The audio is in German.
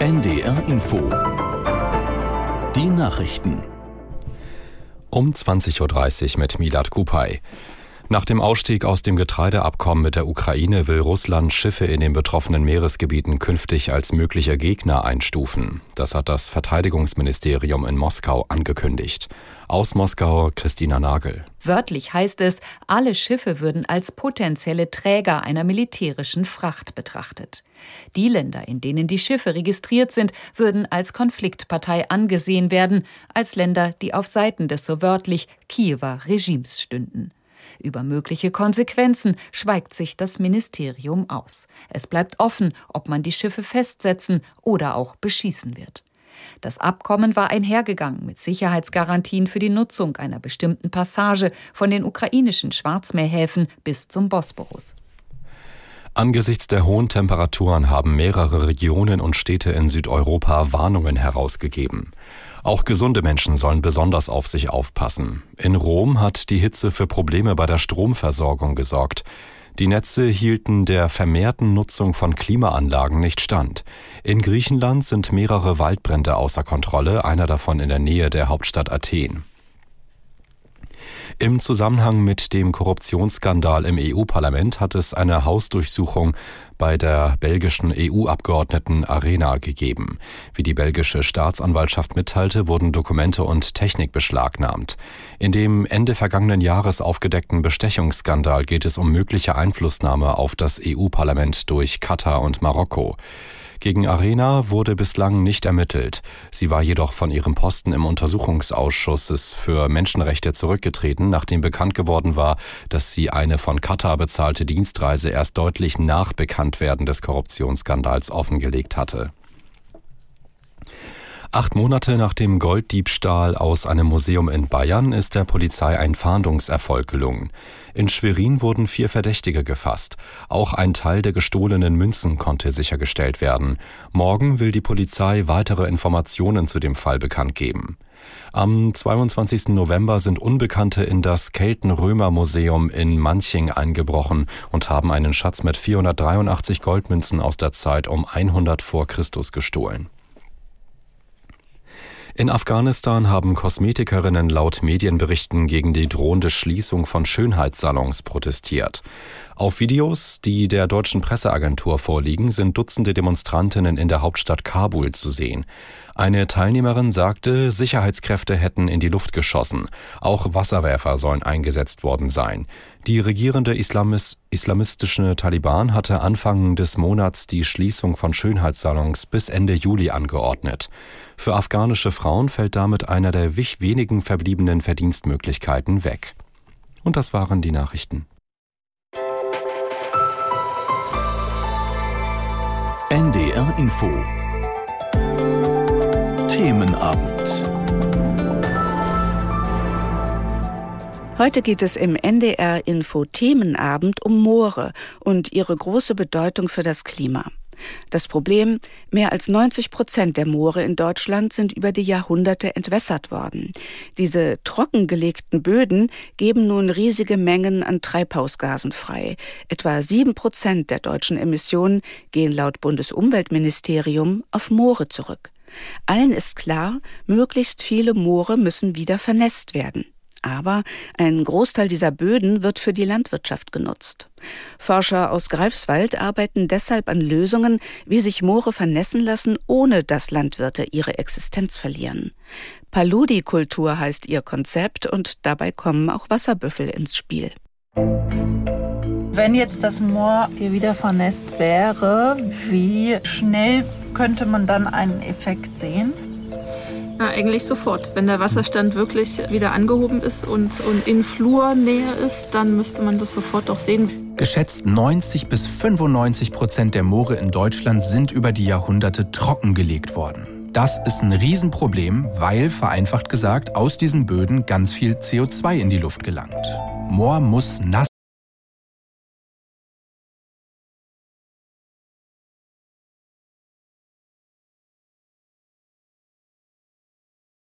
NDR Info. Die Nachrichten. Um 20.30 Uhr mit Milad Kupay. Nach dem Ausstieg aus dem Getreideabkommen mit der Ukraine will Russland Schiffe in den betroffenen Meeresgebieten künftig als möglicher Gegner einstufen. Das hat das Verteidigungsministerium in Moskau angekündigt. Aus Moskau Christina Nagel. Wörtlich heißt es, alle Schiffe würden als potenzielle Träger einer militärischen Fracht betrachtet. Die Länder, in denen die Schiffe registriert sind, würden als Konfliktpartei angesehen werden, als Länder, die auf Seiten des so wörtlich Kiewer Regimes stünden. Über mögliche Konsequenzen schweigt sich das Ministerium aus. Es bleibt offen, ob man die Schiffe festsetzen oder auch beschießen wird. Das Abkommen war einhergegangen mit Sicherheitsgarantien für die Nutzung einer bestimmten Passage von den ukrainischen Schwarzmeerhäfen bis zum Bosporus. Angesichts der hohen Temperaturen haben mehrere Regionen und Städte in Südeuropa Warnungen herausgegeben. Auch gesunde Menschen sollen besonders auf sich aufpassen. In Rom hat die Hitze für Probleme bei der Stromversorgung gesorgt. Die Netze hielten der vermehrten Nutzung von Klimaanlagen nicht stand. In Griechenland sind mehrere Waldbrände außer Kontrolle, einer davon in der Nähe der Hauptstadt Athen. Im Zusammenhang mit dem Korruptionsskandal im EU-Parlament hat es eine Hausdurchsuchung bei der belgischen EU-Abgeordneten Arena gegeben. Wie die belgische Staatsanwaltschaft mitteilte, wurden Dokumente und Technik beschlagnahmt. In dem Ende vergangenen Jahres aufgedeckten Bestechungsskandal geht es um mögliche Einflussnahme auf das EU-Parlament durch Katar und Marokko. Gegen Arena wurde bislang nicht ermittelt. Sie war jedoch von ihrem Posten im Untersuchungsausschuss für Menschenrechte zurückgetreten, nachdem bekannt geworden war, dass sie eine von Katar bezahlte Dienstreise erst deutlich nach Bekanntwerden des Korruptionsskandals offengelegt hatte. Acht Monate nach dem Golddiebstahl aus einem Museum in Bayern ist der Polizei ein Fahndungserfolg gelungen. In Schwerin wurden vier Verdächtige gefasst. Auch ein Teil der gestohlenen Münzen konnte sichergestellt werden. Morgen will die Polizei weitere Informationen zu dem Fall bekannt geben. Am 22. November sind Unbekannte in das Kelten-Römer-Museum in Manching eingebrochen und haben einen Schatz mit 483 Goldmünzen aus der Zeit um 100 vor Christus gestohlen. In Afghanistan haben Kosmetikerinnen laut Medienberichten gegen die drohende Schließung von Schönheitssalons protestiert. Auf Videos, die der deutschen Presseagentur vorliegen, sind Dutzende Demonstrantinnen in der Hauptstadt Kabul zu sehen. Eine Teilnehmerin sagte, Sicherheitskräfte hätten in die Luft geschossen. Auch Wasserwerfer sollen eingesetzt worden sein. Die regierende Islamis islamistische Taliban hatte Anfang des Monats die Schließung von Schönheitssalons bis Ende Juli angeordnet. Für afghanische Frauen fällt damit einer der wenigen verbliebenen Verdienstmöglichkeiten weg. Und das waren die Nachrichten. NDR Info Themenabend Heute geht es im NDR Info Themenabend um Moore und ihre große Bedeutung für das Klima. Das Problem, mehr als 90 Prozent der Moore in Deutschland sind über die Jahrhunderte entwässert worden. Diese trockengelegten Böden geben nun riesige Mengen an Treibhausgasen frei. Etwa sieben Prozent der deutschen Emissionen gehen laut Bundesumweltministerium auf Moore zurück. Allen ist klar, möglichst viele Moore müssen wieder vernässt werden. Aber ein Großteil dieser Böden wird für die Landwirtschaft genutzt. Forscher aus Greifswald arbeiten deshalb an Lösungen, wie sich Moore vernässen lassen, ohne dass Landwirte ihre Existenz verlieren. Paludikultur heißt ihr Konzept und dabei kommen auch Wasserbüffel ins Spiel. Wenn jetzt das Moor hier wieder vernässt wäre, wie schnell könnte man dann einen Effekt sehen? Ja, eigentlich sofort. Wenn der Wasserstand wirklich wieder angehoben ist und, und in Flurnähe ist, dann müsste man das sofort auch sehen. Geschätzt 90 bis 95 Prozent der Moore in Deutschland sind über die Jahrhunderte trockengelegt worden. Das ist ein Riesenproblem, weil, vereinfacht gesagt, aus diesen Böden ganz viel CO2 in die Luft gelangt. Moor muss nass